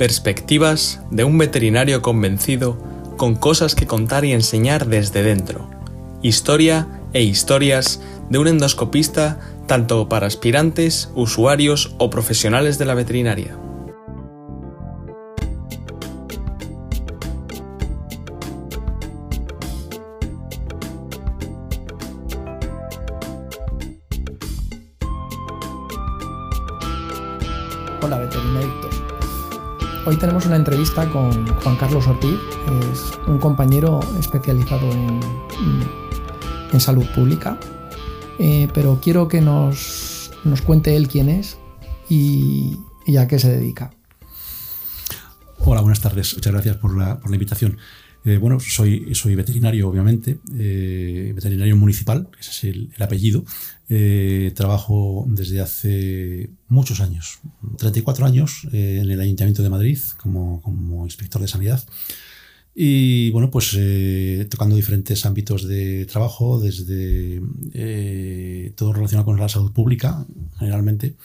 Perspectivas de un veterinario convencido con cosas que contar y enseñar desde dentro. Historia e historias de un endoscopista tanto para aspirantes, usuarios o profesionales de la veterinaria. Es un compañero especializado en, en salud pública, eh, pero quiero que nos, nos, cuente él quién es y, y, a qué se dedica. Hola, buenas tardes. Muchas gracias por la, por la invitación. Eh, bueno, soy, veterinario, obviamente, eh, veterinario municipal, ese es el, el apellido. Eh, trabajo desde hace muchos años, 34 años, en el Ayuntamiento de Madrid como, inspector de sanidad. Y bueno, pues tocando diferentes ámbitos de trabajo, desde todo relacionado con la salud pública, generalmente,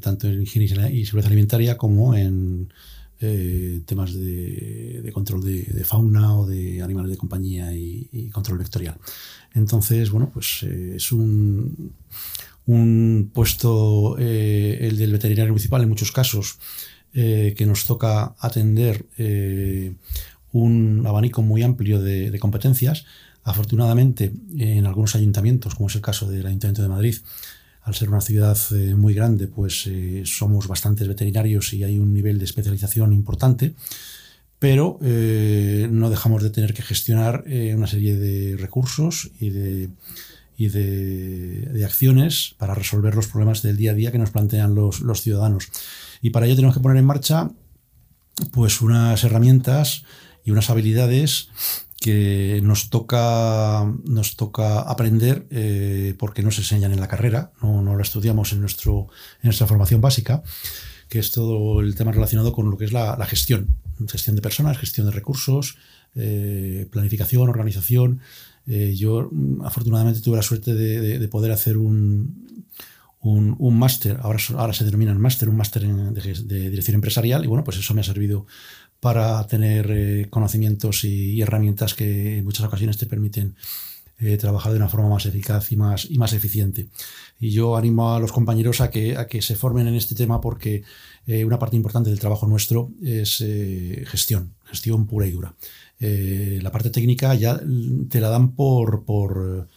tanto en higiene y seguridad alimentaria como en eh, temas de, control de, fauna o de animales de compañía y, control vectorial. Entonces, bueno, pues eh, es un, puesto, eh, el del veterinario municipal en muchos casos, que nos toca atender un abanico muy amplio de, competencias. Afortunadamente, en algunos ayuntamientos, como es el caso del Ayuntamiento de Madrid, al ser una ciudad eh, muy grande, pues eh, somos bastantes veterinarios y hay un nivel de especialización importante, pero eh, no dejamos de tener que gestionar una serie de recursos y de, y de, acciones para resolver los problemas del día a día que nos plantean los, los ciudadanos. Y para ello tenemos que poner en marcha pues unas herramientas y unas habilidades que nos toca, nos toca aprender eh, porque no se enseñan en la carrera, no, no lo estudiamos en, nuestro, en nuestra formación básica, que es todo el tema relacionado con lo que es la, gestión, gestión de personas, gestión de recursos, eh, planificación, organización. Eh, yo afortunadamente tuve la suerte de, de, de poder hacer un, un, máster, ahora, ahora se denomina máster, un máster de dirección empresarial, y bueno, pues eso me ha servido para tener eh, conocimientos y, herramientas que en muchas ocasiones te permiten eh, trabajar de una forma más eficaz y más, y más eficiente. Y yo animo a los compañeros a que, a que se formen en este tema porque eh, una parte importante del trabajo nuestro es gestión, gestión pura y dura. La parte técnica ya te la dan por, por,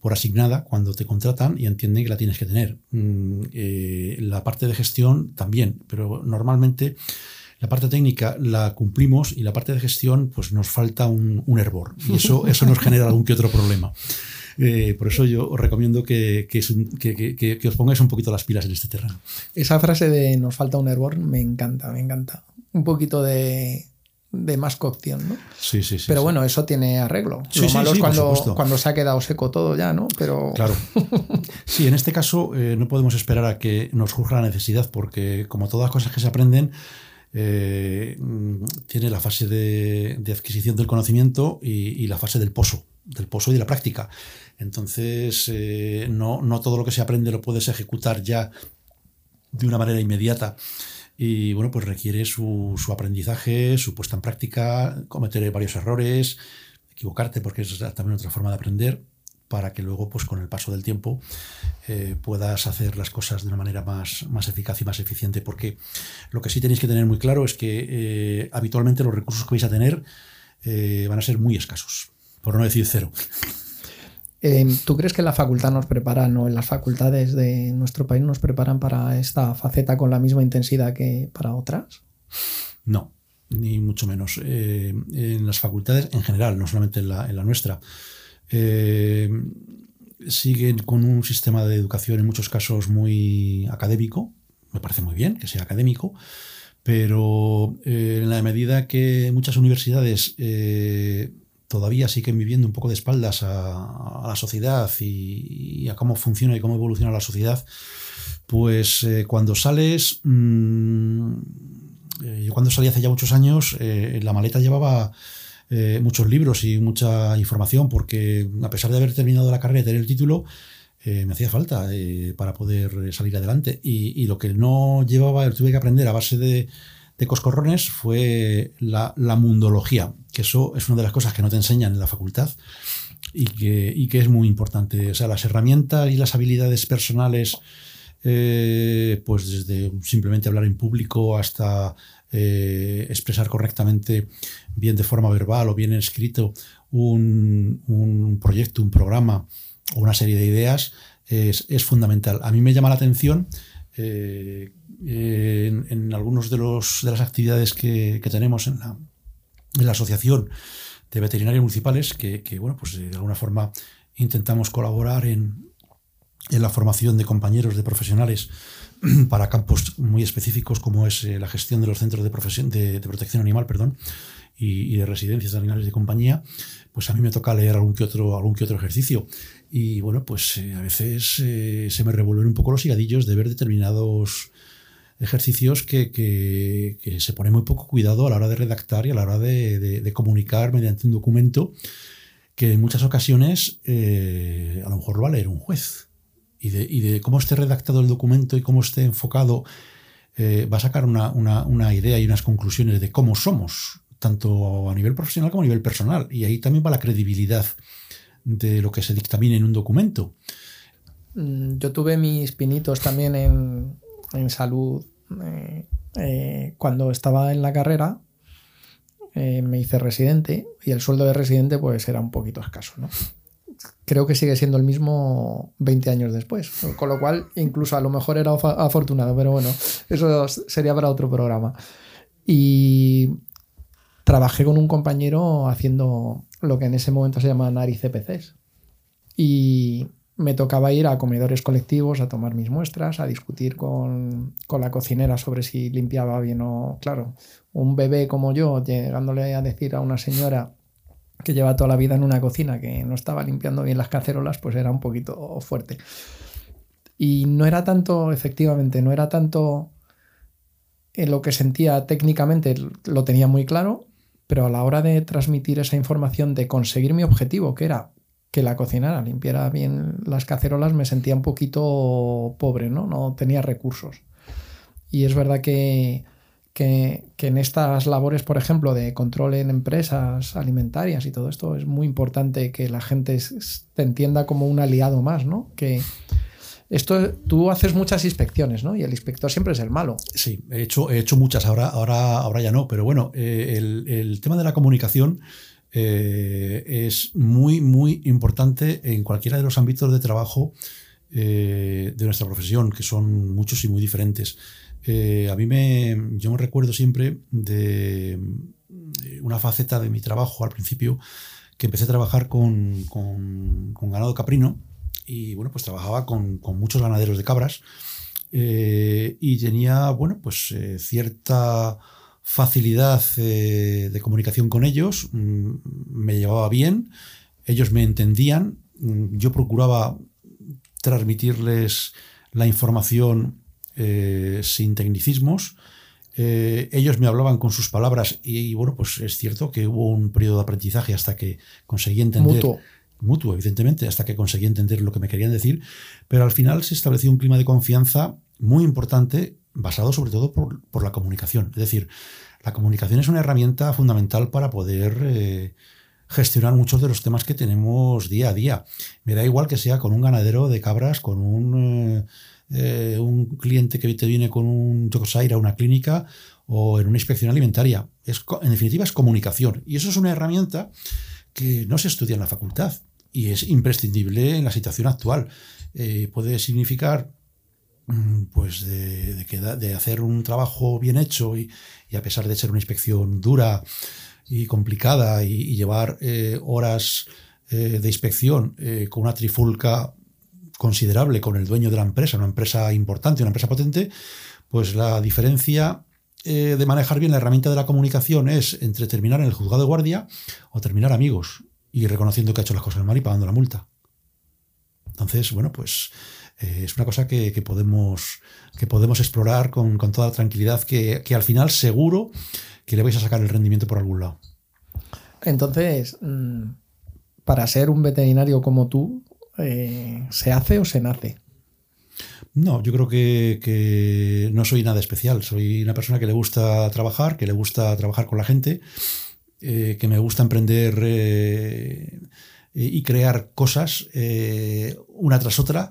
por asignada cuando te contratan y entienden que la tienes que tener. Mm, la parte de gestión también, pero normalmente la parte técnica la cumplimos y la parte de gestión, pues nos falta un, un hervor. Y eso, eso nos genera algún que otro problema. Eh, por eso yo os recomiendo que, que, un, que, que, os pongáis un poquito las pilas en este terreno. Esa frase de nos falta un hervor me encanta, me encanta. Un poquito de, de más cocción, ¿no? Sí, sí, sí. Pero sí. bueno, eso tiene arreglo. Sí, Lo sí, malo es cuando, cuando se ha quedado seco todo ya, ¿no? Pero... Claro. Sí, en este caso eh, no podemos esperar a que nos surja la necesidad porque como todas las cosas que se aprenden, eh, tiene la fase de, adquisición del conocimiento y, la fase del pozo, del pozo y de la práctica. Entonces, eh, no, todo lo que se aprende lo puedes ejecutar ya de una manera inmediata. Y bueno, pues requiere su, su aprendizaje, su puesta en práctica, cometer varios errores, equivocarte, porque es también otra forma de aprender para que luego, pues con el paso del tiempo, eh, puedas hacer las cosas de una manera más, más eficaz y más eficiente. Porque lo que sí tenéis que tener muy claro es que eh, habitualmente los recursos que vais a tener eh, van a ser muy escasos, por no decir cero. ¿Tú crees que la facultad nos prepara, no en las facultades de nuestro país nos preparan para esta faceta con la misma intensidad que para otras? No, ni mucho menos. Eh, en las facultades en general, no solamente en la, en la nuestra eh, siguen con un sistema de educación en muchos casos muy académico, me parece muy bien que sea académico, pero eh, en la medida que muchas universidades eh, todavía siguen viviendo un poco de espaldas a, la sociedad y, a cómo funciona y cómo evoluciona la sociedad, pues eh, cuando sales, mmm, yo cuando salí hace ya muchos años, eh, la maleta llevaba muchos libros y mucha información, porque a pesar de haber terminado la carrera y tener el título, eh, me hacía falta eh, para poder salir adelante. Y, lo que no llevaba, tuve que aprender a base de, Coscorrones fue la, mundología, que eso es una de las cosas que no te enseñan en la facultad y que, es muy importante. O sea, las herramientas y las habilidades personales, eh, pues desde simplemente hablar en público hasta expresar correctamente, bien de forma verbal o bien escrito, un proyecto, un programa o una serie de ideas, es, fundamental. A mí me llama la atención eh, en, en, algunos de, de las actividades que, que tenemos en la, en la, Asociación de Veterinarios Municipales, que, que, bueno, pues de alguna forma intentamos colaborar en, en la formación de compañeros, de profesionales para campos muy específicos como es eh, la gestión de los centros de, de protección animal perdón, y, y, de residencias de animales de compañía, pues a mí me toca leer algún que otro, algún que otro ejercicio. Y bueno, pues eh, a veces eh, se me revuelven un poco los higadillos de ver determinados ejercicios que, que, que, se pone muy poco cuidado a la hora de redactar y a la hora de, de, de comunicar mediante un documento que en muchas ocasiones eh, a lo mejor lo va a leer un juez. Y de, y de, cómo esté redactado el documento y cómo esté enfocado, eh, va a sacar una, una, una idea y unas conclusiones de cómo somos, tanto a nivel profesional como a nivel personal. Y ahí también va la credibilidad de lo que se dictamine en un documento. Mm, yo tuve mis pinitos también en, en salud eh, eh, cuando estaba en la carrera. Eh, me hice residente y el sueldo de residente pues era un poquito escaso, ¿no? Creo que sigue siendo el mismo 20 años después, con lo cual incluso a lo mejor era afortunado, pero bueno, eso sería para otro programa. Y trabajé con un compañero haciendo lo que en ese momento se llama nariz CPCs. Y me tocaba ir a comedores colectivos a tomar mis muestras, a discutir con, con, la cocinera sobre si limpiaba bien o, claro, un bebé como yo, llegándole a decir a una señora que lleva toda la vida en una cocina que no estaba limpiando bien las cacerolas, pues era un poquito fuerte. Y no era tanto, efectivamente, no era tanto en lo que sentía técnicamente, lo tenía muy claro, pero a la hora de transmitir esa información, de conseguir mi objetivo, que era que la cocinara limpiara bien las cacerolas, me sentía un poquito pobre, ¿no? No tenía recursos. Y es verdad que, que, en estas labores, por ejemplo, de control en empresas alimentarias y todo esto, es muy importante que la gente te entienda como un aliado más, ¿no? Que, esto, tú haces muchas inspecciones, ¿no? Y el inspector siempre es el malo. Sí, he hecho, he hecho muchas, ahora, ahora, ahora ya no, pero bueno, eh, el, el, tema de la comunicación eh, es muy, muy importante en cualquiera de los ámbitos de trabajo eh, de nuestra profesión, que son muchos y muy diferentes. A mí me, yo me recuerdo siempre de una faceta de mi trabajo al principio, que empecé a trabajar con, con ganado caprino, y bueno, pues trabajaba con, con muchos ganaderos de cabras eh, y tenía, bueno, pues eh, cierta facilidad eh, de comunicación con ellos, mm, me llevaba bien, ellos me entendían, mm, yo procuraba transmitirles la información sin tecnicismos, ellos me hablaban con sus palabras y, bueno, pues es cierto que hubo un periodo de aprendizaje hasta que conseguí entender... mutuo, evidentemente, hasta que conseguí entender lo que me querían decir, pero al final se estableció un clima de confianza muy importante, basado sobre todo por, por la comunicación. Es decir, la comunicación es una herramienta fundamental para poder eh, gestionar muchos de los temas que tenemos día a día. Me da igual que sea con un ganadero de cabras, con un, eh, un cliente que te viene con un Yokosaira a una clínica o en una inspección alimentaria. Es, en definitiva, es comunicación. Y eso es una herramienta que no se estudia en la facultad y es imprescindible en la situación actual. Eh, puede significar mm, pues de, de, hacer un trabajo bien hecho y, y, a pesar de ser una inspección dura y complicada y, llevar eh, horas eh, de inspección con una trifulca considerable con el dueño de la empresa, una empresa importante, una empresa potente, pues la diferencia de manejar bien la herramienta de la comunicación es entre terminar en el juzgado de guardia o terminar amigos y reconociendo que ha hecho las cosas mal y pagando la multa. Entonces, bueno, pues eh, es una cosa que, que, podemos, que podemos explorar con, con toda tranquilidad, que, que, al final seguro que le vais a sacar el rendimiento por algún lado. Entonces, mm, para ser un veterinario como tú, eh, ¿se hace o se nace? No, yo creo que, no soy nada especial. Soy una persona que le gusta trabajar, que le gusta trabajar con la gente, eh, que me gusta emprender eh, y crear cosas eh, una tras otra.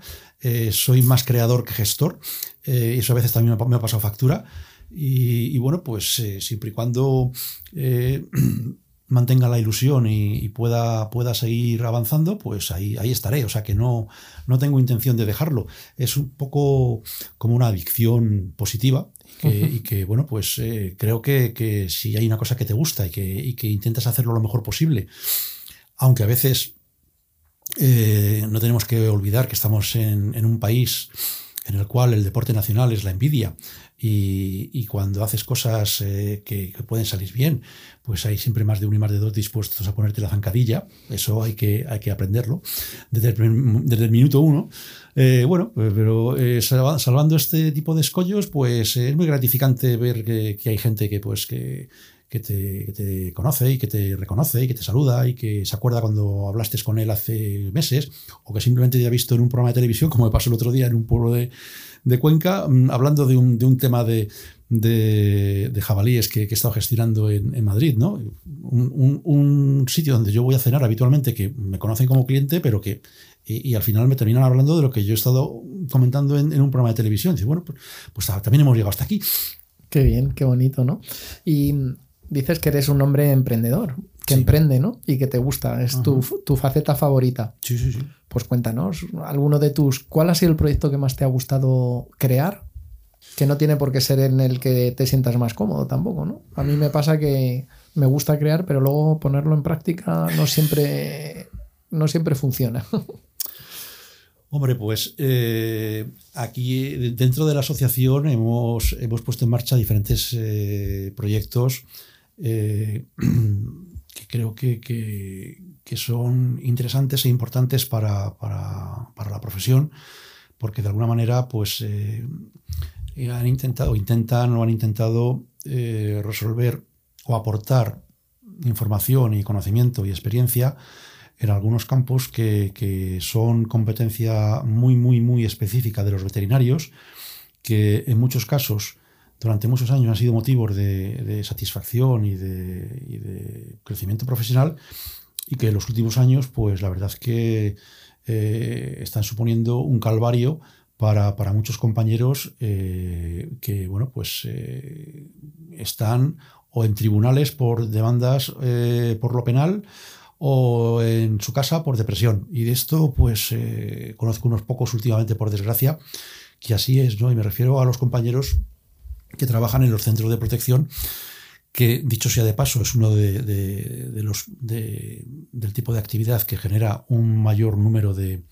soy más creador que gestor. y eso a veces también me ha pasado factura. Y, bueno, pues siempre y cuando mantenga la ilusión y, pueda, pueda, seguir avanzando, pues ahí, ahí estaré. O sea que no, no tengo intención de dejarlo. Es un poco como una adicción positiva. Y que, bueno, pues eh, creo que, si hay una cosa que te gusta y que, intentas hacerlo lo mejor posible, aunque a veces eh, no tenemos que olvidar que estamos en, en un país en el cual el deporte nacional es la envidia y, cuando haces cosas eh, que, pueden salir bien, pues hay siempre más de uno y más de dos dispuestos a ponerte la zancadilla. Eso hay que, hay que aprenderlo desde el, minuto uno. Eh, bueno, pues, pero eh, salvando este tipo de escollos, pues es muy gratificante ver que, hay gente que, pues, que, que te, conoce y que te reconoce y que te saluda y que se acuerda cuando hablaste con él hace meses o que simplemente te ha visto en un programa de televisión, como me pasó el otro día en un pueblo de, de Cuenca, mm, hablando de un, de un tema de, de, jabalíes que, he estado gestionando en, Madrid, ¿no? Un, un, sitio donde yo voy a cenar habitualmente, que me conocen como cliente, pero que. Y, al final me terminan hablando de lo que yo he estado comentando en, un programa de televisión. Y bueno, pues, pues, también hemos llegado hasta aquí. Qué bien, qué bonito, ¿no? Y dices que eres un hombre emprendedor, que emprende, ¿no? Y que te gusta, es tu, tu, faceta favorita. Sí, sí, sí. Pues cuéntanos, alguno de tus, ¿cuál ha sido el proyecto que más te ha gustado crear? Que no tiene por qué ser en el que te sientas más cómodo tampoco, ¿no? A mí me pasa que me gusta crear, pero luego ponerlo en práctica no siempre, no siempre funciona. Hombre, pues eh, aquí dentro de la asociación hemos, hemos puesto en marcha diferentes eh, proyectos eh, que creo que, que, son interesantes e importantes para, para, para, la profesión, porque de alguna manera pues, eh, han intentado, intentan o han intentado eh, resolver o aportar información y conocimiento y experiencia en algunos campos que, que, son competencia muy, muy, muy específica de los veterinarios, que en muchos casos durante muchos años han sido motivos de, satisfacción y de, crecimiento profesional y que en los últimos años, pues la verdad es que eh, están suponiendo un calvario para, muchos compañeros eh, que, bueno, pues eh, están o en tribunales por demandas por lo penal o en su casa por depresión. Y de esto, pues conozco unos pocos últimamente, por desgracia, que así es, ¿no? Y me refiero a los compañeros que trabajan en los centros de protección, que dicho sea de paso es uno de, los del tipo de actividad que genera un mayor número de,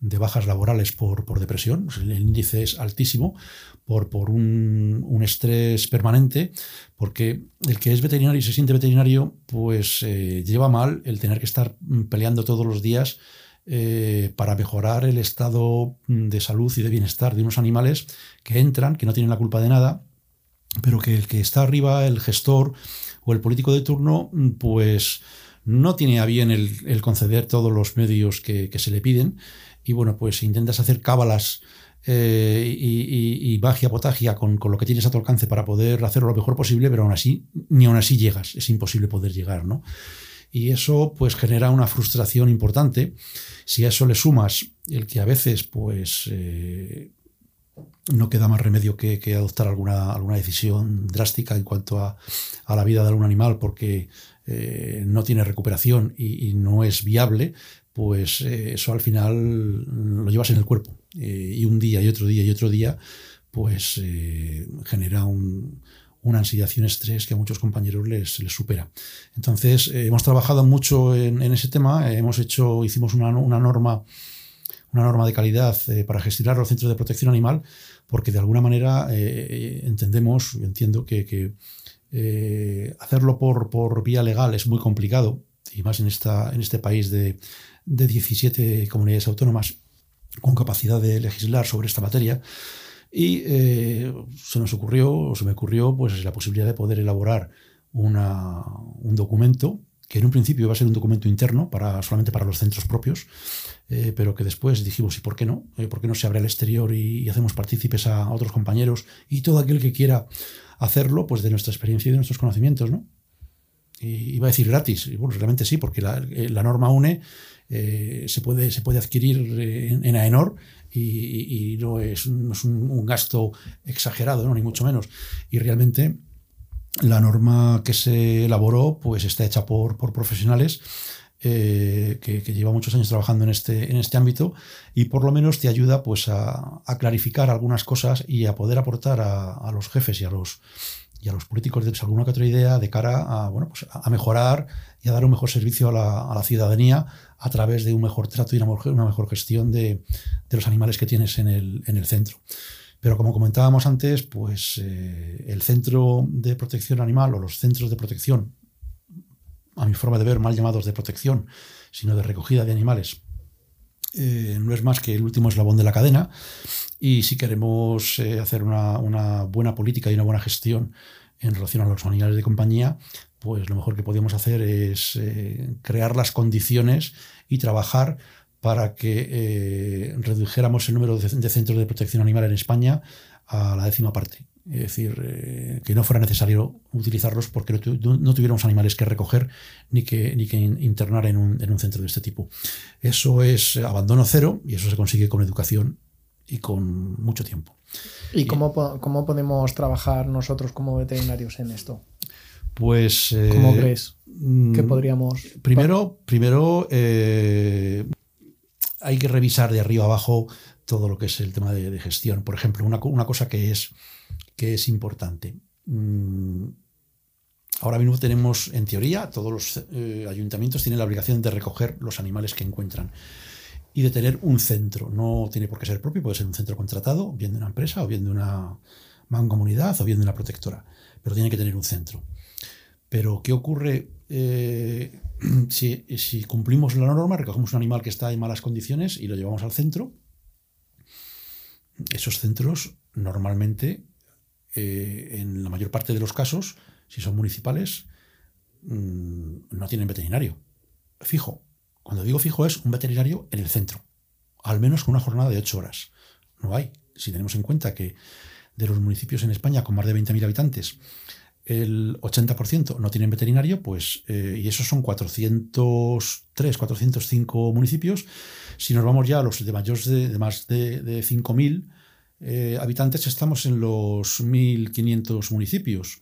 bajas laborales por, depresión. El índice es altísimo por, por un, estrés permanente, porque el que es veterinario y se siente veterinario, pues eh, lleva mal el tener que estar peleando todos los días eh, para mejorar el estado de salud y de bienestar de unos animales que entran, que no tienen la culpa de nada, pero que el que está arriba, el gestor o el político de turno, pues no tiene a bien el, conceder todos los medios que, se le piden y bueno, pues intentas hacer cábalas eh, y, y, magia potagia con, lo que tienes a tu alcance para poder hacerlo lo mejor posible, pero aún así, ni aún así llegas, es imposible poder llegar, ¿no? Y eso pues genera una frustración importante. Si a eso le sumas el que a veces pues eh, no queda más remedio que, adoptar alguna, alguna, decisión drástica en cuanto a, la vida de algún animal porque eh, no tiene recuperación y, no es viable, pues eh, eso al final lo llevas en el cuerpo. Eh, y un día y otro día y otro día, pues genera una ansiedad y un estrés que a muchos compañeros les, supera. Entonces, hemos trabajado mucho en, ese tema, hemos hecho, hicimos una, una norma una norma de calidad eh, para gestionar los centros de protección animal, porque de alguna manera eh, entendemos, entiendo que, eh, hacerlo por, por, vía legal es muy complicado, y más en, esta, en este país de, de 17 comunidades autónomas con capacidad de legislar sobre esta materia. Y se nos ocurrió, o se me ocurrió, pues la posibilidad de poder elaborar una, un documento que en un principio iba a ser un documento interno para, solamente para los centros propios, eh, pero que después dijimos, ¿y por qué no? Eh, ¿Por qué no se abre al exterior y, hacemos partícipes a, otros compañeros y todo aquel que quiera hacerlo, pues de nuestra experiencia y de nuestros conocimientos, ¿no? Y iba a decir gratis, y bueno, realmente sí, porque la, eh, norma UNE se, puede, se puede adquirir en, AENOR y, no es, un, gasto exagerado, ¿no? ni mucho menos. Y realmente la norma que se elaboró pues está hecha por, por profesionales eh, que, lleva muchos años trabajando en este, en este ámbito y por lo menos te ayuda pues a, clarificar algunas cosas y a poder aportar a, los jefes y a los, y a los políticos de alguna que otra idea de cara a, bueno, pues a mejorar y a dar un mejor servicio a la, ciudadanía a través de un mejor trato y una mejor, una mejor gestión de, de, los animales que tienes en el, en el centro. Pero como comentábamos antes, pues eh, el centro de protección animal o los centros de protección, a mi forma de ver, mal llamados de protección, sino de recogida de animales, eh, no es más que el último eslabón de la cadena. Y si queremos eh, hacer una, una, buena política y una buena gestión en relación a los animales de compañía, pues lo mejor que podemos hacer es crear las condiciones y trabajar para que eh, redujéramos el número de, centros de protección animal en España a la décima parte. Es decir, eh, que no fuera necesario utilizarlos porque no, tuviéramos animales que recoger ni que, ni que internar en un, centro de este tipo. Eso es abandono cero y eso se consigue con educación y con mucho tiempo. ¿Y cómo, cómo podemos trabajar nosotros como veterinarios en esto? Pues. ¿Cómo eh, crees que mm, podríamos.? Primero, primero hay que revisar de arriba abajo todo lo que es el tema de, gestión. Por ejemplo, una, cosa que es, que es importante. Mm, ahora mismo tenemos, en teoría, todos los eh, ayuntamientos tienen la obligación de recoger los animales que encuentran y de tener un centro. No tiene por qué ser propio, puede ser un centro contratado, bien de una empresa, o bien de una mancomunidad, o bien de una protectora, pero tiene que tener un centro. Pero, ¿qué ocurre eh, si, cumplimos la norma, recogemos un animal que está en malas condiciones y lo llevamos al centro, esos centros normalmente, eh, en la mayor parte de los casos, si son municipales, mm, no tienen veterinario. Fijo. Cuando digo fijo es un veterinario en el centro, al menos con una jornada de ocho horas. No hay. Si tenemos en cuenta que de los municipios en España con más de 20.000 habitantes, el 80% no tienen veterinario, pues, eh, y esos son 403, 405 municipios. Si nos vamos ya a los de mayores de, más de, 5.000 eh, habitantes, estamos en los 1.500 municipios.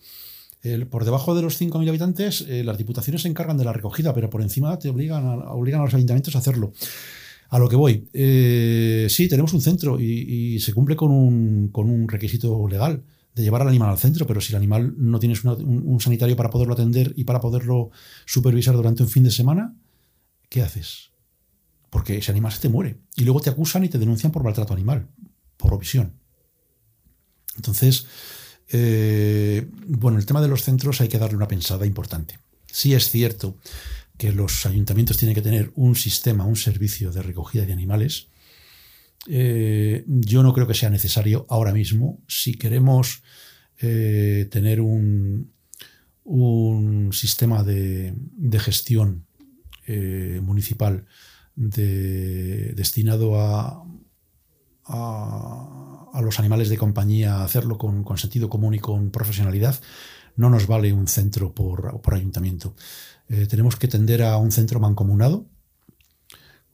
por debajo de los 5.000 habitantes, eh, las diputaciones se encargan de la recogida, pero por encima te obligan a, obligan a los ayuntamientos a hacerlo. A lo que voy, sí, tenemos un centro y, se cumple con un, con un requisito legal de llevar al animal al centro, pero si el animal no tienes un, sanitario para poderlo atender y para poderlo supervisar durante un fin de semana, ¿qué haces? Porque ese animal se te muere. Y luego te acusan y te denuncian por maltrato animal, por omisión. Entonces, eh, bueno, el tema de los centros hay que darle una pensada importante. Sí es cierto que los ayuntamientos tienen que tener un sistema, un servicio de recogida de animales, eh, yo no creo que sea necesario ahora mismo. Si queremos eh, tener un, sistema de, gestión eh, municipal destinado a, a, los animales de compañía, hacerlo con, sentido común y con profesionalidad, no nos vale un centro por, por ayuntamiento. tenemos que tender a un centro mancomunado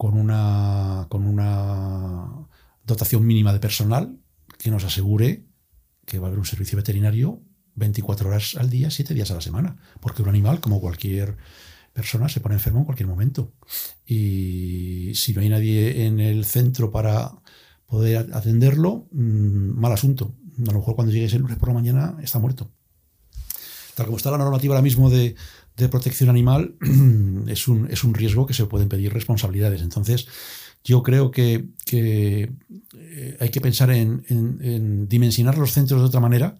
con una, con una dotación mínima de personal que nos asegure que va a haber un servicio veterinario 24 horas al día, 7 días a la semana. Porque un animal, como cualquier persona, se pone enfermo en cualquier momento. Y si no hay nadie en el centro para poder atenderlo, mm, mal asunto. A lo mejor cuando llegues el lunes por la mañana está muerto. Como está la normativa ahora mismo de, protección animal, es un, es un riesgo que se pueden pedir responsabilidades. Entonces, yo creo que, que eh, hay que pensar en, dimensionar los centros de otra manera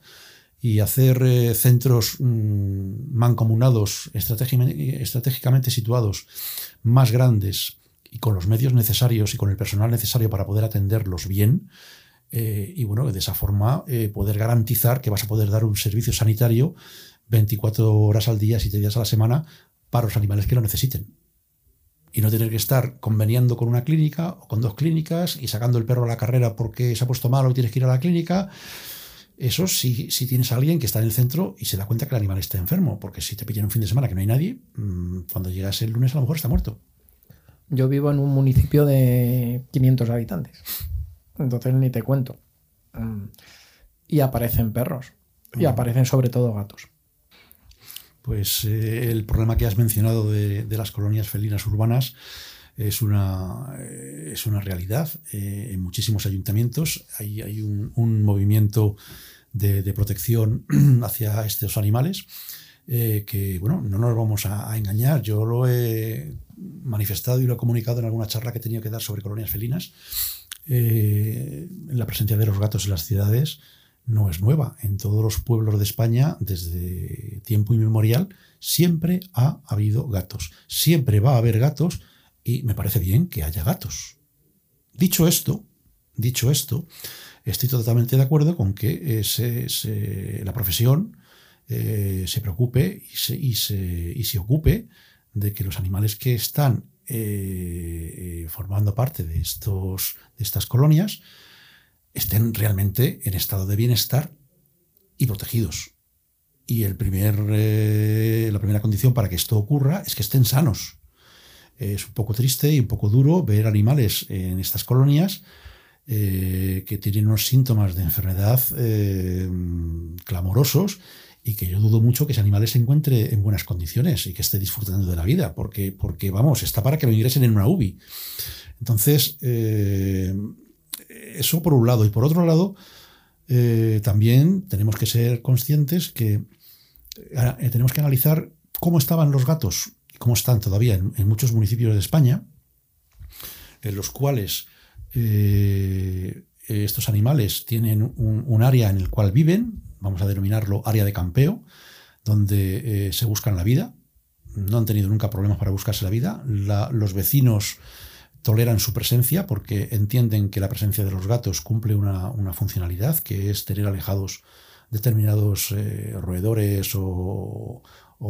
y hacer eh, centros mm, mancomunados, estratégicamente situados, más grandes y con los medios necesarios y con el personal necesario para poder atenderlos bien. Eh, y bueno, de esa forma poder garantizar que vas a poder dar un servicio sanitario 24 horas al día, 7 días a la semana para los animales que lo necesiten. Y no tener que estar conveniando con una clínica o con dos clínicas y sacando el perro a la carrera porque se ha puesto malo y tienes que ir a la clínica. Eso si, si tienes a alguien que está en el centro y se da cuenta que el animal está enfermo, porque si te pillan un fin de semana que no hay nadie, mm, cuando llegas el lunes a lo mejor está muerto. Yo vivo en un municipio de 500 habitantes, entonces ni te cuento. Mm, y aparecen perros, y aparecen sobre todo gatos. Pues eh, el problema que has mencionado de, las colonias felinas urbanas es una, eh, es una realidad. Eh, en muchísimos ayuntamientos hay, hay un, movimiento de, protección hacia estos animales que, bueno, no nos vamos a, engañar. Yo lo he manifestado y lo he comunicado en alguna charla que he tenido que dar sobre colonias felinas. en la presencia de los gatos en las ciudades no es nueva. En todos los pueblos de España, desde tiempo inmemorial, siempre ha habido gatos. Siempre va a haber gatos y me parece bien que haya gatos. Dicho esto, dicho esto, estoy totalmente de acuerdo con que eh, la profesión eh, se preocupe y se, ocupe de que los animales que están eh, formando parte de estas colonias estén realmente en estado de bienestar y protegidos. Y el primer, eh, la primera condición para que esto ocurra es que estén sanos. Es un poco triste y un poco duro ver animales en estas colonias eh, que tienen unos síntomas de enfermedad eh, clamorosos y que yo dudo mucho que ese animal se encuentre en buenas condiciones y que esté disfrutando de la vida, porque, porque vamos, está para que lo ingresen en una UBI. Entonces, eso por un lado. Y por otro lado, eh, también tenemos que ser conscientes que eh, tenemos que analizar cómo estaban los gatos y cómo están todavía en, muchos municipios de España, en los cuales eh, estos animales tienen un, área en el cual viven, vamos a denominarlo área de campeo, donde se buscan la vida. No han tenido nunca problemas para buscarse la vida. los vecinos toleran su presencia porque entienden que la presencia de los gatos cumple una, funcionalidad, que es tener alejados determinados eh, roedores o,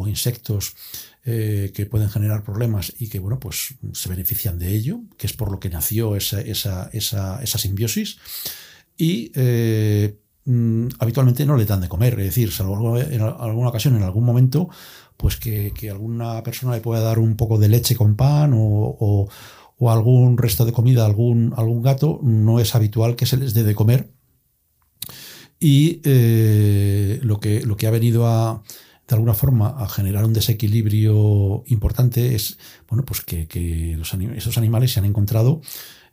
insectos eh, que pueden generar problemas y que bueno pues se benefician de ello, que es por lo que nació esa, esa, simbiosis. Y eh, mm, habitualmente no le dan de comer, es decir, salvo en alguna ocasión, en algún momento, pues que, alguna persona le pueda dar un poco de leche con pan o o algún resto de comida algún, algún gato, no es habitual que se les dé de comer. Y eh, lo, que, lo que ha venido a, de alguna forma, a generar un desequilibrio importante es bueno, pues que, esos animales se han encontrado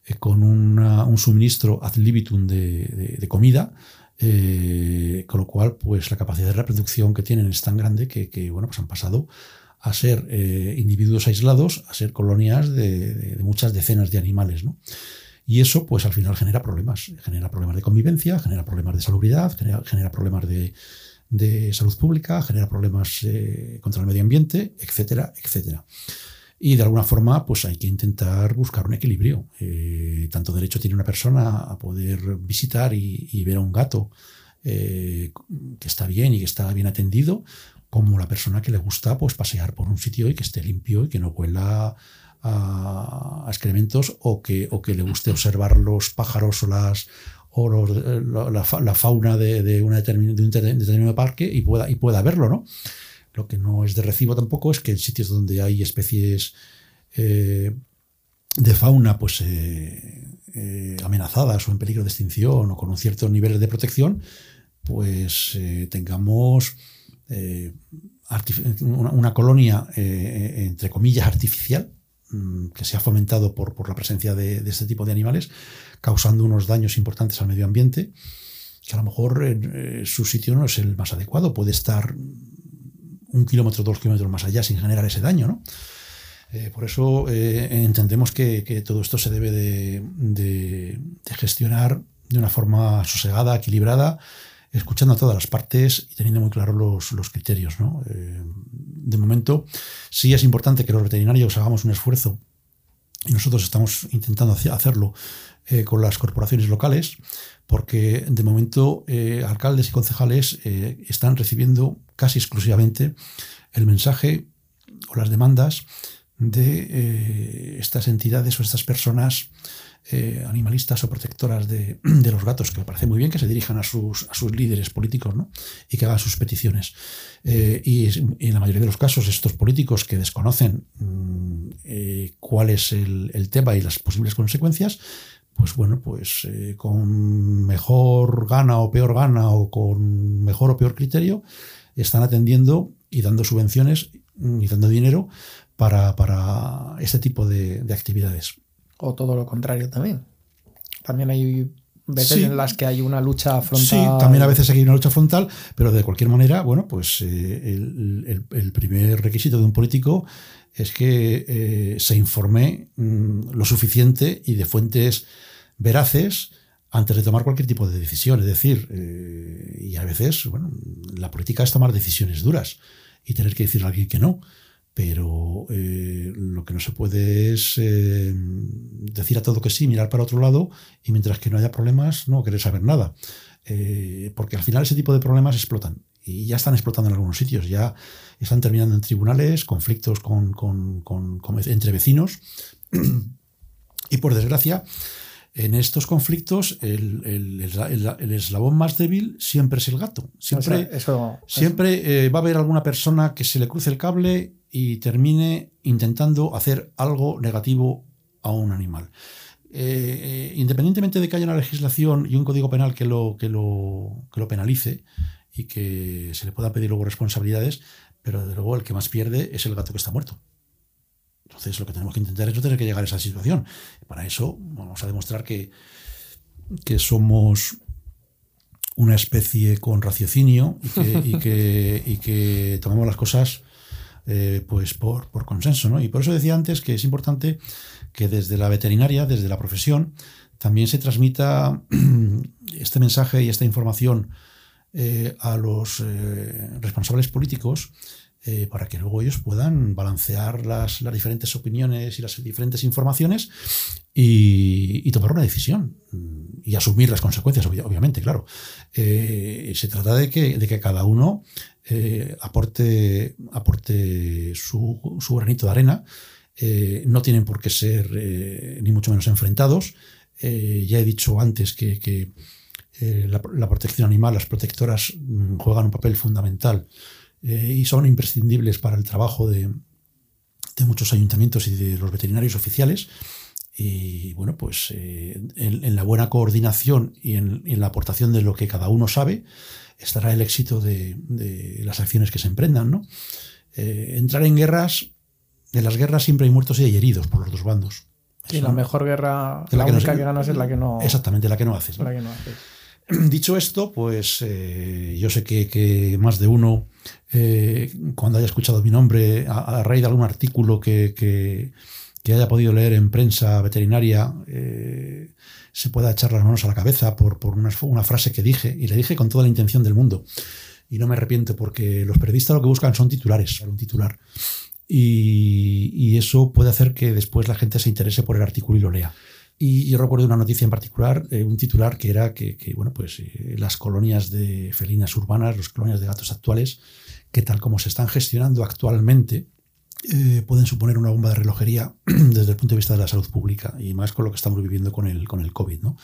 eh, con un suministro ad libitum de, comida, eh, con lo cual pues la capacidad de reproducción que tienen es tan grande que, que bueno, pues han pasado a ser eh, individuos aislados, a ser colonias de, muchas decenas de animales. ¿no? Y eso, pues al final genera problemas. Genera problemas de convivencia, genera problemas de salubridad, genera, problemas de, salud pública, genera problemas eh, contra el medio ambiente, etcétera, etcétera. Y de alguna forma, pues hay que intentar buscar un equilibrio. Eh, tanto derecho tiene una persona a poder visitar y, ver a un gato que está bien y que está bien atendido, como la persona que le gusta pues pasear por un sitio y que esté limpio y que no huela a, excrementos o que, o que le guste observar los pájaros o las o la, fauna de, una de un determinado parque y pueda, y pueda verlo, ¿no? Lo que no es de recibo tampoco es que en sitios donde hay especies eh, de fauna pues eh, eh, amenazadas o en peligro de extinción o con un cierto nivel de protección, pues tengamos eh, una, colonia, eh, entre comillas, artificial, mm, que se ha fomentado por, por la presencia de, este tipo de animales, causando unos daños importantes al medio ambiente, que a lo mejor eh, su sitio no es el más adecuado, puede estar un kilómetro, dos kilómetros más allá sin generar ese daño, ¿no? por eso entendemos que, todo esto se debe de, de, gestionar de una forma sosegada, equilibrada, escuchando a todas las partes y teniendo muy claros los, criterios. Eh, de momento, sí es importante que los veterinarios hagamos un esfuerzo y nosotros estamos intentando hacerlo eh, con las corporaciones locales, porque de momento eh, alcaldes y concejales están recibiendo casi exclusivamente el mensaje o las demandas de estas entidades o estas personas eh, animalistas o protectoras de, los gatos, que me parece muy bien que se dirijan a sus, a sus líderes políticos ¿no? y que hagan sus peticiones. Eh, y, en la mayoría de los casos, estos políticos que desconocen mm, cuál es el, tema y las posibles consecuencias, pues bueno, pues con mejor gana o peor gana o con mejor o peor criterio, están atendiendo y dando subvenciones y dando dinero para, para este tipo de, actividades. O todo lo contrario también. También hay veces en las que hay una lucha frontal. Sí, también a veces hay una lucha frontal, pero de cualquier manera, bueno, pues eh, el, primer requisito de un político es que eh, se informe mm, lo suficiente y de fuentes veraces antes de tomar cualquier tipo de decisión. Es decir, eh, y a veces, bueno, la política es tomar decisiones duras y tener que decirle a alguien que no pero eh, lo que no se puede es eh, decir a todo que sí, mirar para otro lado y mientras que no haya problemas no querer saber nada. Eh, porque al final ese tipo de problemas explotan y ya están explotando en algunos sitios, ya están terminando en tribunales, conflictos con, entre vecinos y por desgracia en estos conflictos el, eslabón más débil siempre es el gato. Siempre, siempre va a haber alguna persona que se le cruce el cable y termine intentando hacer algo negativo a un animal. Eh, eh, independientemente de que haya una legislación y un código penal que lo, que, lo, que lo penalice y que se le pueda pedir luego responsabilidades, pero desde luego el que más pierde es el gato que está muerto. Entonces lo que tenemos que intentar es no tener que llegar a esa situación. Para eso vamos a demostrar que, que somos una especie con raciocinio y que, y que, y que tomamos las cosas eh, pues por, consenso. ¿no? Y por eso decía antes que es importante que desde la veterinaria, desde la profesión, también se transmita este mensaje y esta información eh, a los eh, responsables políticos para que luego ellos puedan balancear las, diferentes opiniones y las diferentes informaciones y, tomar una decisión y asumir las consecuencias, obviamente, claro. se trata de que, de que cada uno eh, aporte, aporte su, granito de arena. Eh, no tienen por qué ser eh, ni mucho menos enfrentados. ya he dicho antes que, la, protección animal, las protectoras mm, juegan un papel fundamental y son imprescindibles para el trabajo de, muchos ayuntamientos y de los veterinarios oficiales. Y bueno, pues en, la buena coordinación y en, la aportación de lo que cada uno sabe, estará el éxito de, las acciones que se emprendan. ¿no? Eh, entrar en guerras, en las guerras siempre hay muertos y hay heridos por los dos bandos. Y la mejor guerra, la, única que ganas es la que no. Exactamente, la que no haces. Dicho esto, pues eh, yo sé que, más de uno, eh, cuando haya escuchado mi nombre, a, raíz de algún artículo que, que, haya podido leer en prensa veterinaria, se pueda echar las manos a la cabeza por, por una, frase que dije, y le dije con toda la intención del mundo. Y no me arrepiento porque los periodistas lo que buscan son titulares, un titular. Y, eso puede hacer que después la gente se interese por el artículo y lo lea. Y yo recuerdo una noticia en particular, eh, un titular que era que, que bueno, pues eh, las colonias de felinas urbanas, las colonias de gatos actuales, que tal como se están gestionando actualmente, eh, pueden suponer una bomba de relojería desde el punto de vista de la salud pública y más con lo que estamos viviendo con el, con el COVID. ¿no?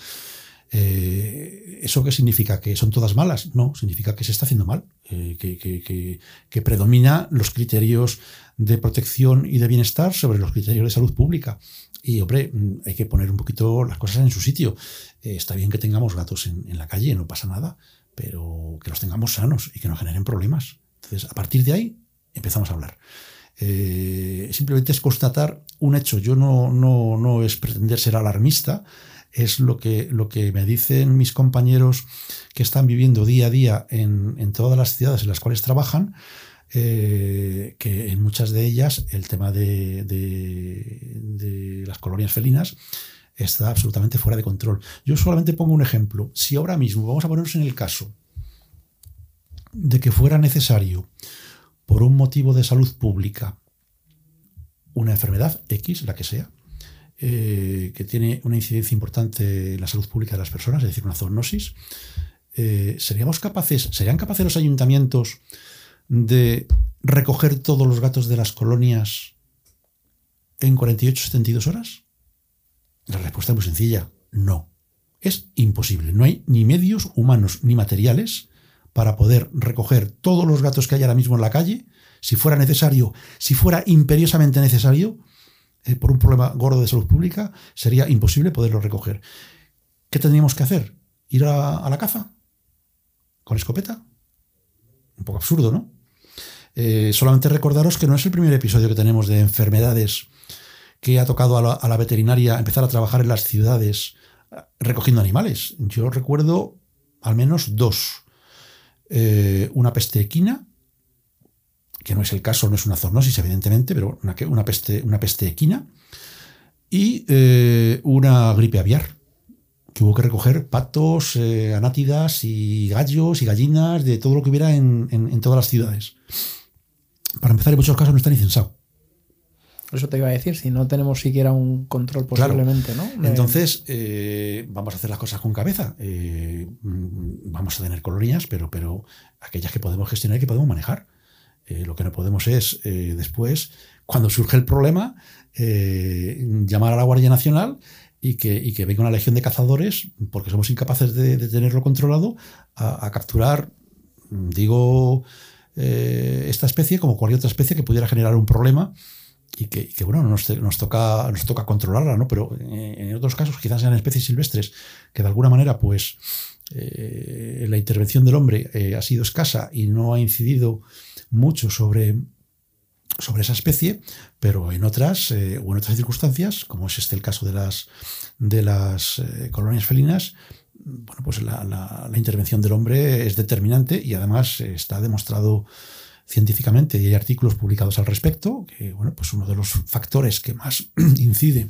Eh, ¿Eso qué significa? ¿Que son todas malas? No, significa que se está haciendo mal, eh, que, que, que, predomina los criterios de protección y de bienestar sobre los criterios de salud pública. Y, hombre, mm, hay que poner un poquito las cosas en su sitio. está bien que tengamos gatos en, en la calle, no pasa nada, pero que los tengamos sanos y que no generen problemas. Entonces, a partir de ahí, empezamos a hablar. Eh, simplemente es constatar un hecho. Yo no, no, no, es pretender ser alarmista, es lo que, lo que me dicen mis compañeros que están viviendo día a día en, en todas las ciudades en las cuales trabajan. Eh, que en muchas de ellas el tema de, de, de las colonias felinas está absolutamente fuera de control. Yo solamente pongo un ejemplo. Si ahora mismo vamos a ponernos en el caso de que fuera necesario por un motivo de salud pública, una enfermedad X, la que sea, eh, que tiene una incidencia importante en la salud pública de las personas, es decir, una zoonosis, eh, ¿seríamos capaces, serían capaces los ayuntamientos de recoger todos los gatos de las colonias en 48-72 horas? La respuesta es muy sencilla, no. Es imposible. No hay ni medios humanos ni materiales para poder recoger todos los gatos que hay ahora mismo en la calle, si fuera necesario, si fuera imperiosamente necesario, eh, por un problema gordo de salud pública, sería imposible poderlo recoger. ¿Qué tendríamos que hacer? ¿Ir a, la caza? ¿Con escopeta? Un poco absurdo, ¿no? Eh, solamente recordaros que no es el primer episodio que tenemos de enfermedades que ha tocado a la, veterinaria empezar a trabajar en las ciudades eh, recogiendo animales. Yo recuerdo al menos dos. Una peste equina que no es el caso, no es una zoonosis, evidentemente, pero una, peste, una peste equina, y eh, una gripe aviar, que hubo que recoger patos, eh, anátidas y gallos y gallinas de todo lo que hubiera en, todas las ciudades. Para empezar, en muchos casos no está ni censado. Eso te iba a decir, si no tenemos siquiera un control posiblemente, ¿no? Entonces, eh, vamos a hacer las cosas con cabeza. Mm, vamos a tener colonias, pero, pero aquellas que podemos gestionar y que podemos manejar. Eh, lo que no podemos es eh, después, cuando surge el problema, eh, llamar a la Guardia Nacional y que, que, venga una legión de cazadores, porque somos incapaces de, tenerlo controlado, a, capturar, digo, esta especie como cualquier otra especie que pudiera generar un problema y que, bueno, nos, toca, nos toca controlarla, ¿no? Pero en otros casos, quizás sean especies silvestres que de alguna manera, pues, la intervención del hombre ha sido escasa y no ha incidido mucho sobre, sobre esa especie, pero en otras eh, o en otras circunstancias, como es este el caso de las, de las eh, colonias felinas, bueno, pues la, intervención del hombre es determinante y además está demostrado científicamente y hay artículos publicados al respecto, que bueno, pues uno de los factores que más incide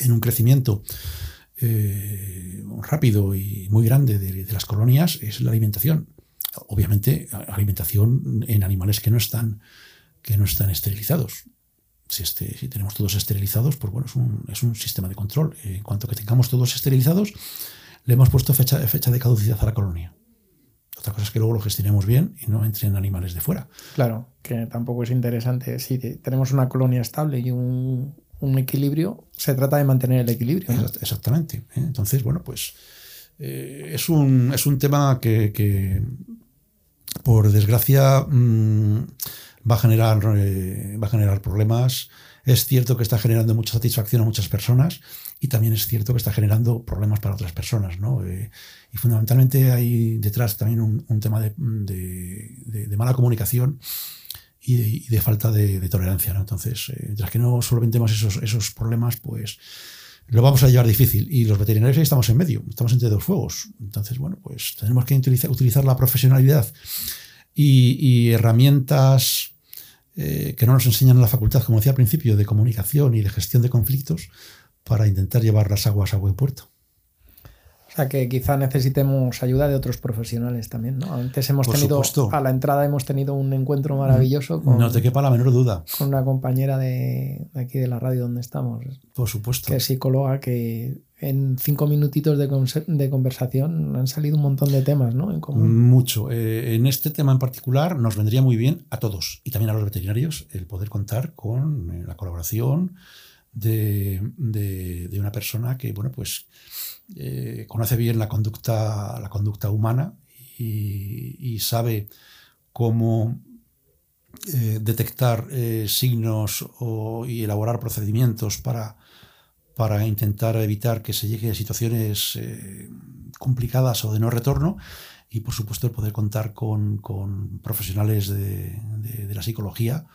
en un crecimiento eh, rápido y muy grande de, las colonias es la alimentación obviamente alimentación en animales que no están, que no están esterilizados. Si, este, si tenemos todos esterilizados, pues bueno, es un, es un sistema de control. En cuanto que tengamos todos esterilizados, le hemos puesto fecha, fecha de caducidad a la colonia. Otra cosa es que luego lo gestionemos bien y no entren animales de fuera. Claro, que tampoco es interesante. Si tenemos una colonia estable y un, un equilibrio, se trata de mantener el equilibrio. Exactamente. Entonces, bueno, pues eh, es, un, es un tema que, que, por desgracia, mm, va, a generar, eh, va a generar problemas. Es cierto que está generando mucha satisfacción a muchas personas y también es cierto que está generando problemas para otras personas. ¿no? Eh, y fundamentalmente hay detrás también un, tema de, de, mala comunicación y de, falta de, tolerancia. ¿no? Entonces, eh, mientras que no solventemos esos, esos problemas, pues lo vamos a llevar difícil. Y los veterinarios ahí estamos en medio, estamos entre dos fuegos. Entonces, bueno, pues tenemos que utilizar, la profesionalidad y, herramientas eh, que no nos enseñan en la facultad, como decía al principio, de comunicación y de gestión de conflictos, para intentar llevar las aguas a buen puerto sea que quizá necesitemos ayuda de otros profesionales también, ¿no? Antes hemos tenido, a la entrada hemos tenido un encuentro maravilloso con... No te quepa la menor duda. Con una compañera de, aquí de la radio donde estamos. Por supuesto. Que es psicóloga, que en cinco minutitos de, conversación han salido un montón de temas, ¿no? En Mucho. Eh, en este tema en particular nos vendría muy bien a todos y también a los veterinarios el poder contar con eh, la colaboración de, de una persona que, bueno, pues eh, conoce bien la conducta, la conducta humana y, sabe cómo eh, detectar eh, signos y elaborar procedimientos para, para intentar evitar que se llegue a situaciones complicadas o de no retorno y por supuesto el poder contar con, profesionales de, de la psicología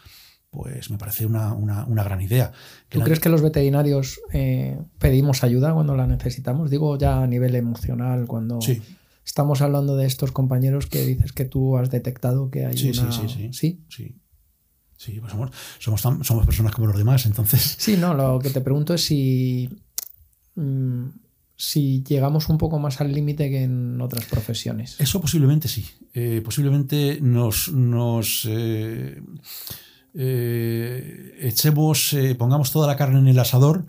pues me parece una, gran idea. ¿Tú crees que los veterinarios eh, pedimos ayuda cuando la necesitamos? Digo ya a nivel emocional, cuando estamos hablando de estos compañeros que dices que tú has detectado que hay sí, una... Sí, sí, sí. ¿Sí? Sí, pues somos, somos, personas como los demás, entonces... Sí, no, lo que te pregunto es si... Mm, si llegamos un poco más al límite que en otras profesiones. Eso posiblemente sí. Eh, posiblemente nos... nos eh, eh, echemos, eh, pongamos toda la carne en el asador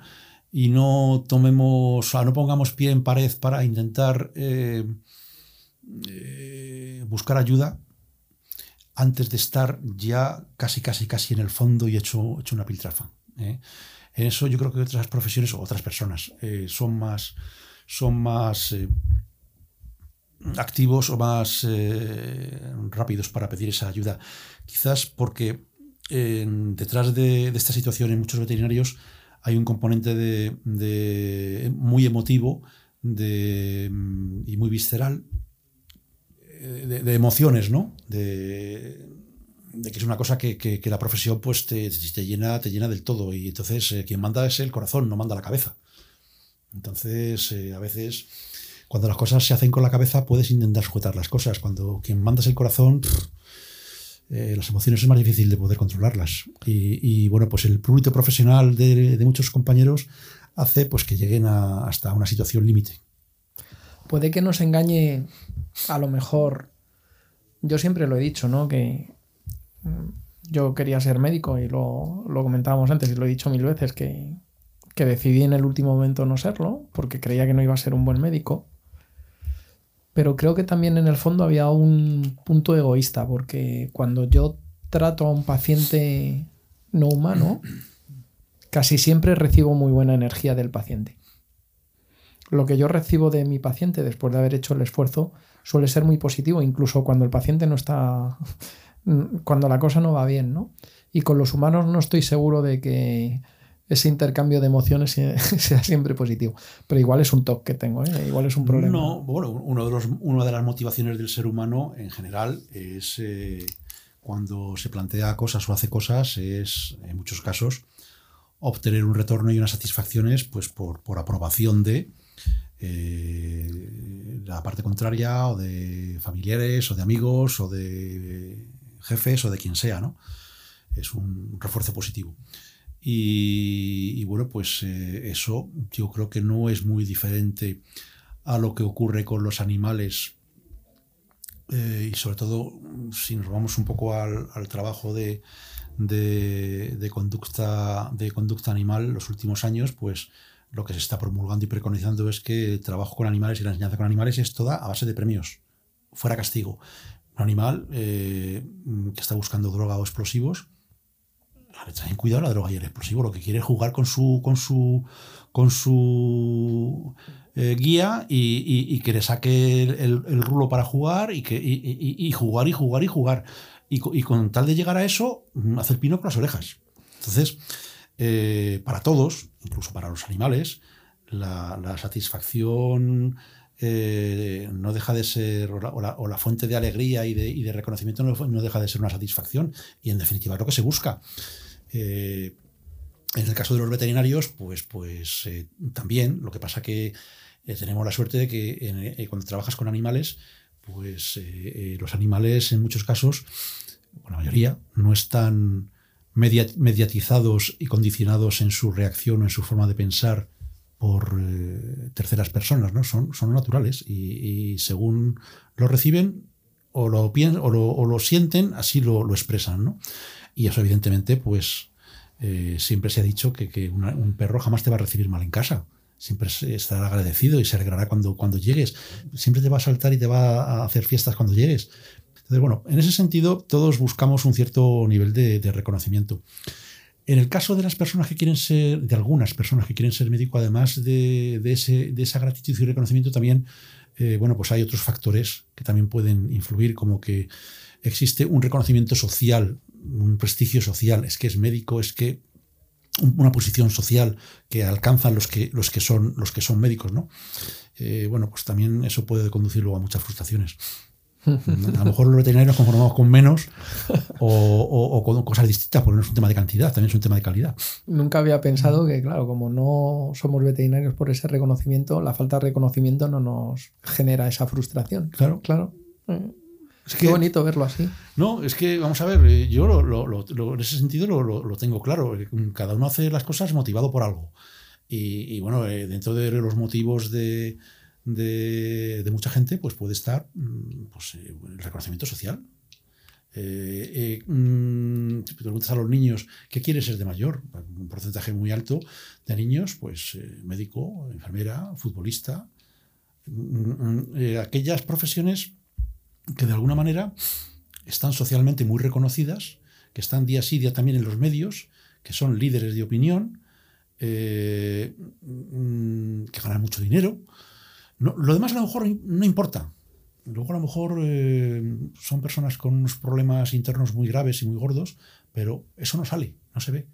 y no tomemos, no pongamos pie en pared para intentar eh, buscar ayuda, antes de estar ya casi, casi, casi en el fondo y hecho, hecho una piltrafa. En eso yo creo que otras profesiones o otras personas son más, son más activos o más rápidos para pedir esa ayuda. Quizás porque detrás de, esta situación en muchos veterinarios hay un componente de, muy emotivo de, y muy visceral de, emociones, ¿no? De, que es una cosa que, la profesión pues te, llena, te llena del todo. Y entonces eh, quien manda es el corazón, no manda la cabeza. Entonces, eh, a veces, cuando las cosas se hacen con la cabeza, puedes intentar sujetar las cosas. Cuando quien manda es el corazón, eh, las emociones es más difícil de poder controlarlas. Y, bueno, pues el prurito profesional de, muchos compañeros hace pues que lleguen hasta una situación límite. Puede que nos engañe a lo mejor, yo siempre lo he dicho, ¿no? Que mm, yo quería ser médico y lo, lo comentábamos antes y lo he dicho mil veces, que, que decidí en el último momento no serlo, porque creía que no iba a ser un buen médico. Pero creo que también en el fondo había un punto egoísta, porque cuando yo trato a un paciente no humano, casi siempre recibo muy buena energía del paciente. Lo que yo recibo de mi paciente después de haber hecho el esfuerzo suele ser muy positivo, incluso cuando el paciente no está, cuando la cosa no va bien, ¿no? Y con los humanos no estoy seguro de que ese intercambio de emociones sea siempre positivo. Pero igual es un toque que tengo, ¿eh? igual es un problema. No, bueno, uno de los, una de las motivaciones del ser humano en general es eh, cuando se plantea cosas o hace cosas, es en muchos casos obtener un retorno y unas satisfacciones pues por, por aprobación de eh, la parte contraria o de familiares o de amigos o de jefes o de quien sea, ¿no? Es un refuerzo positivo. Y, bueno, pues eh, eso yo creo que no es muy diferente a lo que ocurre con los animales eh, y sobre todo si nos vamos un poco al, trabajo de, de, conducta, de conducta animal los últimos años, pues lo que se está promulgando y preconizando es que el trabajo con animales y la enseñanza con animales es toda a base de premios, fuera castigo. Un animal eh, que está buscando droga o explosivos, ten cuidado la droga y el explosivo, lo que quiere es jugar con su, con su, con su eh, guía y, que le saque el, rulo para jugar y, que, y, jugar y jugar y jugar. Y, con tal de llegar a eso, hacer pino con las orejas. Entonces, eh, para todos, incluso para los animales, la, satisfacción eh, no deja de ser, o la, fuente de alegría y de, reconocimiento no, deja de ser una satisfacción y en definitiva es lo que se busca. Eh, en el caso de los veterinarios, pues, pues también, lo que pasa que tenemos la suerte de que cuando trabajas con animales, pues los animales en muchos casos, o la mayoría, no están mediatizados y condicionados en su reacción o en su forma de pensar por eh, terceras personas, ¿no? Son, son naturales y, según lo reciben o lo, o lo, sienten, así lo, expresan, ¿no? Y eso evidentemente, pues eh, siempre se ha dicho que, un perro jamás te va a recibir mal en casa. Siempre estará agradecido y se alegrará cuando, cuando llegues. Siempre te va a saltar y te va a hacer fiestas cuando llegues. Entonces, bueno, en ese sentido, todos buscamos un cierto nivel de, reconocimiento. En el caso de las personas que quieren ser, de algunas personas que quieren ser médico, además de, esa gratitud y reconocimiento, también, eh, bueno, pues hay otros factores que también pueden influir, como que existe un reconocimiento social, un prestigio social, es que es médico, es que una posición social que alcanzan los que, los que, son, los que son médicos, ¿no? Eh, bueno, pues también eso puede conducir luego a muchas frustraciones. A lo mejor los veterinarios nos conformamos con menos o, con cosas distintas, porque no es un tema de cantidad, también es un tema de calidad. Nunca había pensado que, claro, como no somos veterinarios por ese reconocimiento, la falta de reconocimiento no nos genera esa frustración. Claro. Claro. Es que, Qué bonito verlo así. No, es que, vamos a ver, eh, yo en ese sentido lo, tengo claro. Eh, cada uno hace las cosas motivado por algo. Y, bueno, eh, dentro de los motivos de, de, mucha gente, pues puede estar mm, pues, el reconocimiento social. Eh, eh, mm, te preguntas a los niños qué quieres ser de mayor, un porcentaje muy alto de niños, pues médico, enfermera, futbolista, mm, aquellas profesiones que de alguna manera están socialmente muy reconocidas, que están día sí día también en los medios, que son líderes de opinión, eh, mm, que ganan mucho dinero. lo demás a lo mejor no importa. Luego a lo mejor eh, son personas con unos problemas internos muy graves y muy gordos, pero eso no sale, no se ve.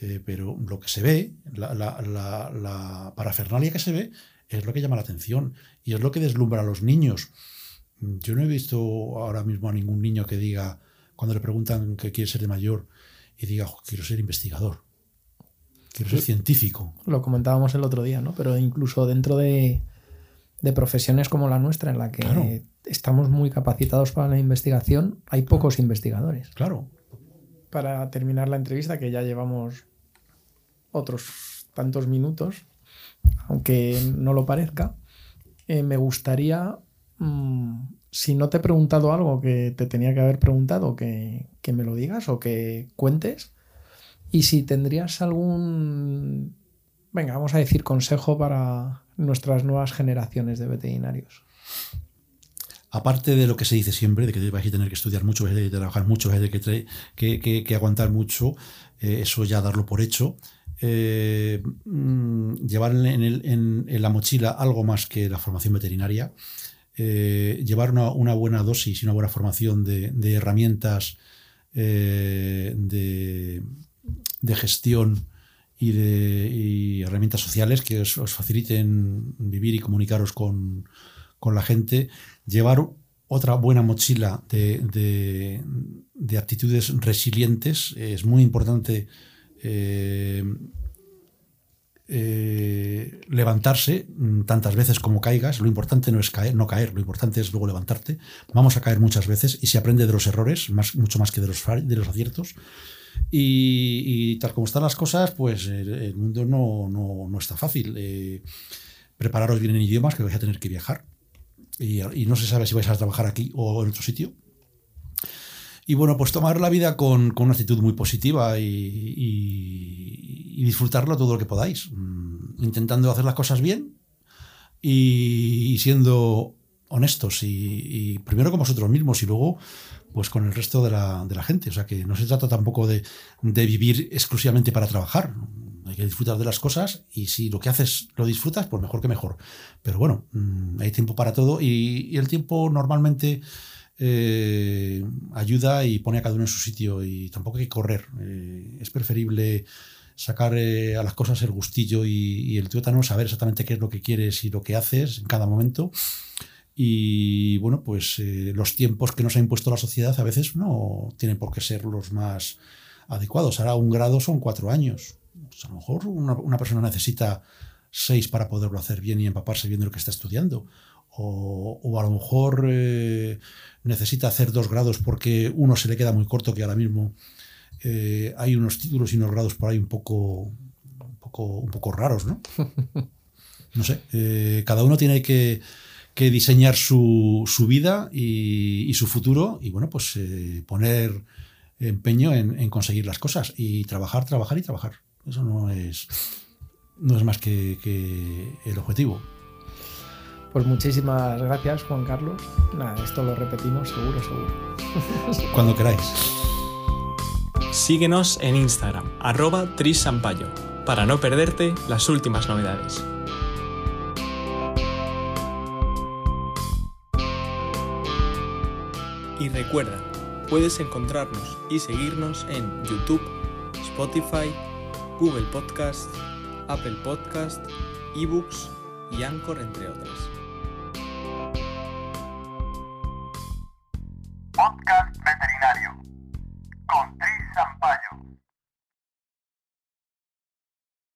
Eh, pero lo que se ve, la, la, parafernalia que se ve, es lo que llama la atención y es lo que deslumbra a los niños. Yo no he visto ahora mismo a ningún niño que diga, cuando le preguntan qué quiere ser de mayor, y diga, quiero ser investigador. Quiero ser científico. Lo comentábamos el otro día, ¿no? Pero incluso dentro de, profesiones como la nuestra, en la que estamos muy capacitados para la investigación, hay pocos investigadores. Claro. Para terminar la entrevista, que ya llevamos otros tantos minutos, aunque no lo parezca, eh, me gustaría, si no te he preguntado algo que te tenía que haber preguntado, que, que me lo digas o que cuentes y si tendrías algún, venga, vamos a decir, consejo para nuestras nuevas generaciones de veterinarios. Aparte de lo que se dice siempre, de que vais a tener que estudiar mucho, vais trabajar mucho, vais que, aguantar mucho, eh, eso ya darlo por hecho. Eh, mm, llevar en, la mochila algo más que la formación veterinaria, eh, llevar una, buena dosis y una buena formación de, herramientas de, de gestión y de herramientas sociales que os, faciliten vivir y comunicaros con, la gente, llevar otra buena mochila de, de, actitudes resilientes. Es muy importante eh, eh, levantarse tantas veces como caigas. Lo importante no es caer, no caer, lo importante es luego levantarte. Vamos a caer muchas veces y se aprende de los errores, más, mucho más que de los, de los aciertos. Y, tal como están las cosas, pues el, mundo no, no, está fácil. Eh, prepararos bien en idiomas que vais a tener que viajar. Y, no se sabe si vais a trabajar aquí o en otro sitio. Y bueno, pues tomar la vida con, una actitud muy positiva y, disfrutarlo todo lo que podáis. Mm, intentando hacer las cosas bien y, siendo honestos y, primero con vosotros mismos y luego pues con el resto de la, de la gente. O sea que no se trata tampoco de, de, vivir exclusivamente para trabajar. Hay que disfrutar de las cosas y si lo que haces lo disfrutas, pues mejor que mejor. Pero bueno, mm, hay tiempo para todo y, el tiempo normalmente eh, ayuda y pone a cada uno en su sitio y tampoco hay que correr. Eh, es preferible sacar eh, a las cosas el gustillo y, el tuétano, saber exactamente qué es lo que quieres y lo que haces en cada momento y bueno, pues los tiempos que nos ha impuesto la sociedad a veces no tienen por qué ser los más adecuados. Ahora un grado son cuatro años. Pues a lo mejor una, persona necesita seis para poderlo hacer bien y empaparse bien de lo que está estudiando. O, a lo mejor eh, necesita hacer dos grados porque uno se le queda muy corto, que ahora mismo eh, hay unos títulos y unos grados por ahí un poco, un poco, un poco raros, ¿no? No sé, cada uno tiene que que diseñar su, su vida y, y, su futuro y bueno, pues eh, poner empeño en, en, conseguir las cosas y trabajar, trabajar y trabajar. Eso no es, no es más que, que el objetivo. Pues muchísimas gracias, Juan Carlos. Nada, esto lo repetimos seguro, seguro. Cuando queráis. Síguenos en Instagram, arroba trisampayo, para no perderte las últimas novedades. Y recuerda, puedes encontrarnos y seguirnos en YouTube, Spotify, Google Podcast, Apple Podcast, eBooks y Anchor, entre otras. Podcast Veterinario.